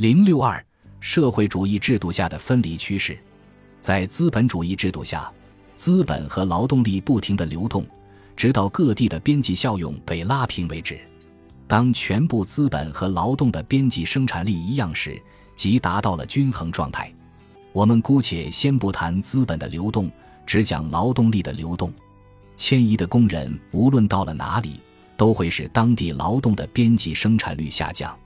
零六二社会主义制度下的分离趋势，在资本主义制度下，资本和劳动力不停的流动，直到各地的边际效用被拉平为止。当全部资本和劳动的边际生产力一样时，即达到了均衡状态。我们姑且先不谈资本的流动，只讲劳动力的流动。迁移的工人无论到了哪里，都会使当地劳动的边际生产率下降，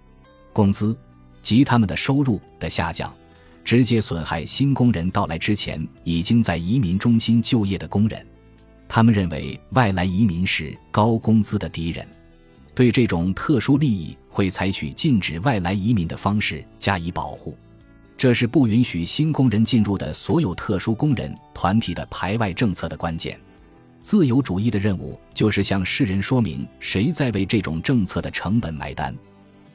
工资及他们的收入的下降，直接损害新工人到来之前已经在移民中心就业的工人。他们认为外来移民是高工资的敌人，对这种特殊利益会采取禁止外来移民的方式加以保护。这是不允许新工人进入的所有特殊工人团体的排外政策的关键。自由主义的任务就是向世人说明谁在为这种政策的成本买单。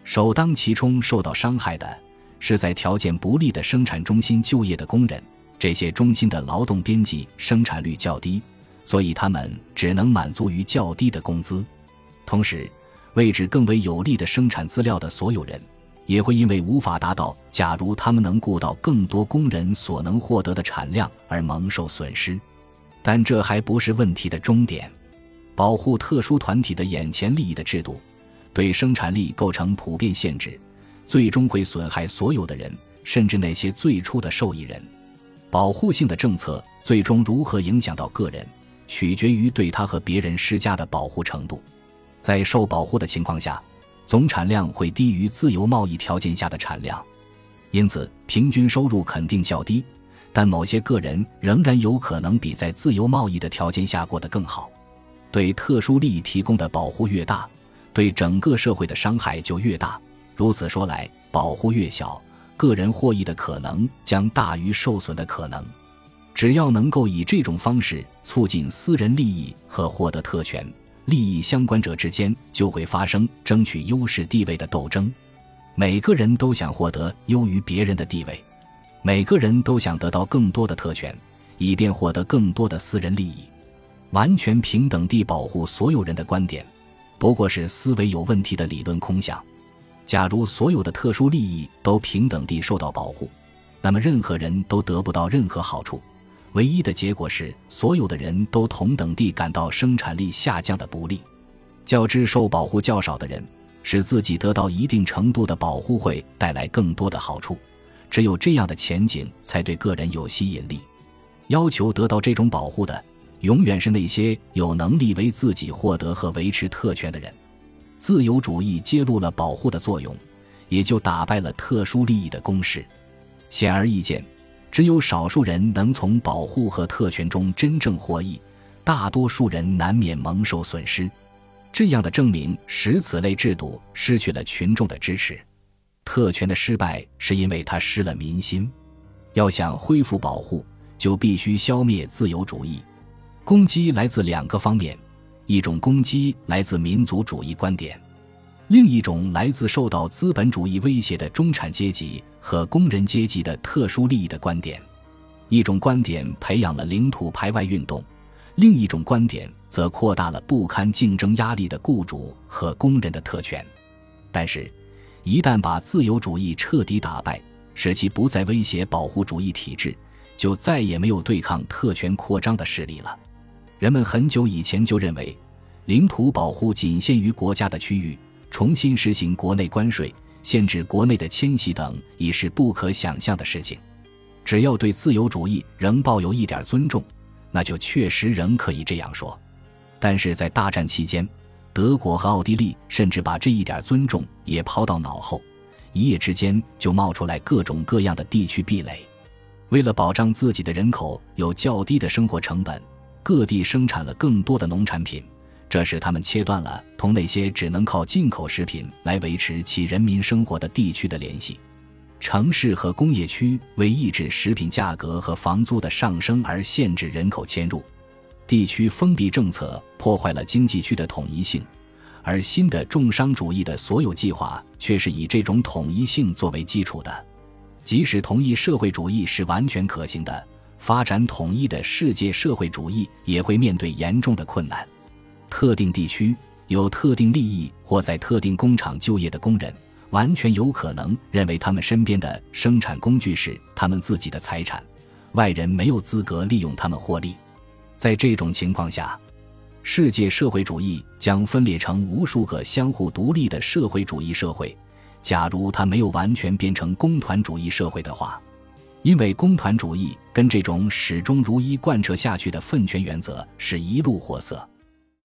首当其冲受到伤害的是在条件不利的生产中心就业的工人。这些中心的劳动边际生产率较低，所以他们只能满足于较低的工资。同时，位置更为有利的生产资料的所有人。也会因为无法达到假如他们能雇到更多工人所能获得的产量而蒙受损失，但这还不是问题的终点。保护特殊团体的眼前利益的制度，对生产力构成普遍限制，最终会损害所有的人，甚至那些最初的受益人。保护性的政策最终如何影响到个人，取决于对他和别人施加的保护程度。在受保护的情况下。总产量会低于自由贸易条件下的产量，因此平均收入肯定较低。但某些个人仍然有可能比在自由贸易的条件下过得更好。对特殊利益提供的保护越大，对整个社会的伤害就越大。如此说来，保护越小，个人获益的可能将大于受损的可能。只要能够以这种方式促进私人利益和获得特权。利益相关者之间就会发生争取优势地位的斗争，每个人都想获得优于别人的地位，每个人都想得到更多的特权，以便获得更多的私人利益。完全平等地保护所有人的观点，不过是思维有问题的理论空想。假如所有的特殊利益都平等地受到保护，那么任何人都得不到任何好处。唯一的结果是，所有的人都同等地感到生产力下降的不利。较之受保护较少的人，使自己得到一定程度的保护会带来更多的好处。只有这样的前景才对个人有吸引力。要求得到这种保护的，永远是那些有能力为自己获得和维持特权的人。自由主义揭露了保护的作用，也就打败了特殊利益的攻势。显而易见。只有少数人能从保护和特权中真正获益，大多数人难免蒙受损失。这样的证明使此类制度失去了群众的支持。特权的失败是因为它失了民心。要想恢复保护，就必须消灭自由主义。攻击来自两个方面：一种攻击来自民族主义观点。另一种来自受到资本主义威胁的中产阶级和工人阶级的特殊利益的观点，一种观点培养了领土排外运动，另一种观点则扩大了不堪竞争压力的雇主和工人的特权。但是，一旦把自由主义彻底打败，使其不再威胁保护主义体制，就再也没有对抗特权扩张的势力了。人们很久以前就认为，领土保护仅限于国家的区域。重新实行国内关税、限制国内的迁徙等，已是不可想象的事情。只要对自由主义仍抱有一点尊重，那就确实仍可以这样说。但是在大战期间，德国和奥地利甚至把这一点尊重也抛到脑后，一夜之间就冒出来各种各样的地区壁垒。为了保障自己的人口有较低的生活成本，各地生产了更多的农产品。这使他们切断了同那些只能靠进口食品来维持其人民生活的地区的联系。城市和工业区为抑制食品价格和房租的上升而限制人口迁入。地区封闭政策破坏了经济区的统一性，而新的重商主义的所有计划却是以这种统一性作为基础的。即使同意社会主义是完全可行的，发展统一的世界社会主义也会面对严重的困难。特定地区有特定利益或在特定工厂就业的工人，完全有可能认为他们身边的生产工具是他们自己的财产，外人没有资格利用他们获利。在这种情况下，世界社会主义将分裂成无数个相互独立的社会主义社会。假如它没有完全变成工团主义社会的话，因为工团主义跟这种始终如一贯彻下去的分权原则是一路货色。